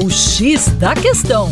O X da Questão.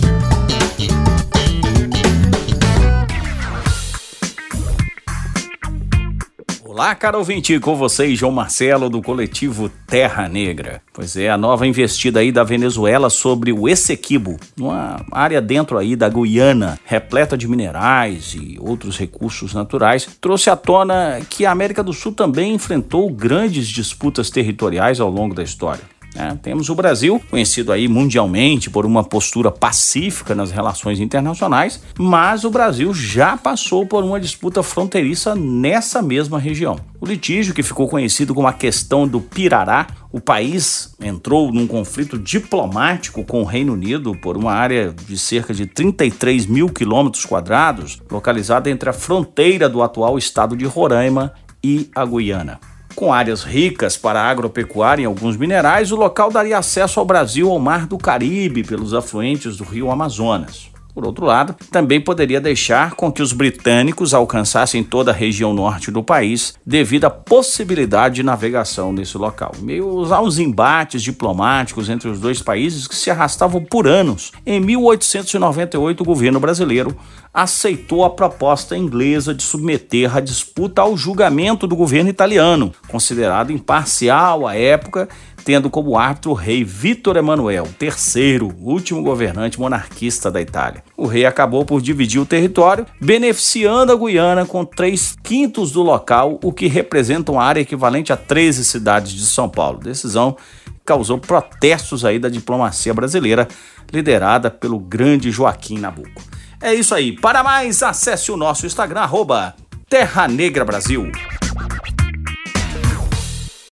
Olá, caro ouvinte, com vocês, João Marcelo, do coletivo Terra Negra. Pois é, a nova investida aí da Venezuela sobre o Essequibo, uma área dentro aí da Guiana, repleta de minerais e outros recursos naturais, trouxe à tona que a América do Sul também enfrentou grandes disputas territoriais ao longo da história. É, temos o Brasil, conhecido aí mundialmente por uma postura pacífica nas relações internacionais, mas o Brasil já passou por uma disputa fronteiriça nessa mesma região. O litígio, que ficou conhecido como a questão do Pirará, o país entrou num conflito diplomático com o Reino Unido por uma área de cerca de 33 mil quilômetros quadrados, localizada entre a fronteira do atual estado de Roraima e a Guiana. Com áreas ricas para agropecuária e alguns minerais, o local daria acesso ao Brasil ao Mar do Caribe pelos afluentes do rio Amazonas. Por outro lado, também poderia deixar com que os britânicos alcançassem toda a região norte do país devido à possibilidade de navegação nesse local, meio aos embates diplomáticos entre os dois países que se arrastavam por anos. Em 1898, o governo brasileiro aceitou a proposta inglesa de submeter a disputa ao julgamento do governo italiano, considerado imparcial à época tendo como árbitro o rei Vítor Emanuel III, último governante monarquista da Itália. O rei acabou por dividir o território, beneficiando a Guiana com 3 quintos do local, o que representa uma área equivalente a 13 cidades de São Paulo. Decisão causou protestos aí da diplomacia brasileira, liderada pelo grande Joaquim Nabuco. É isso aí. Para mais, acesse o nosso Instagram, arroba Terra Negra Brasil.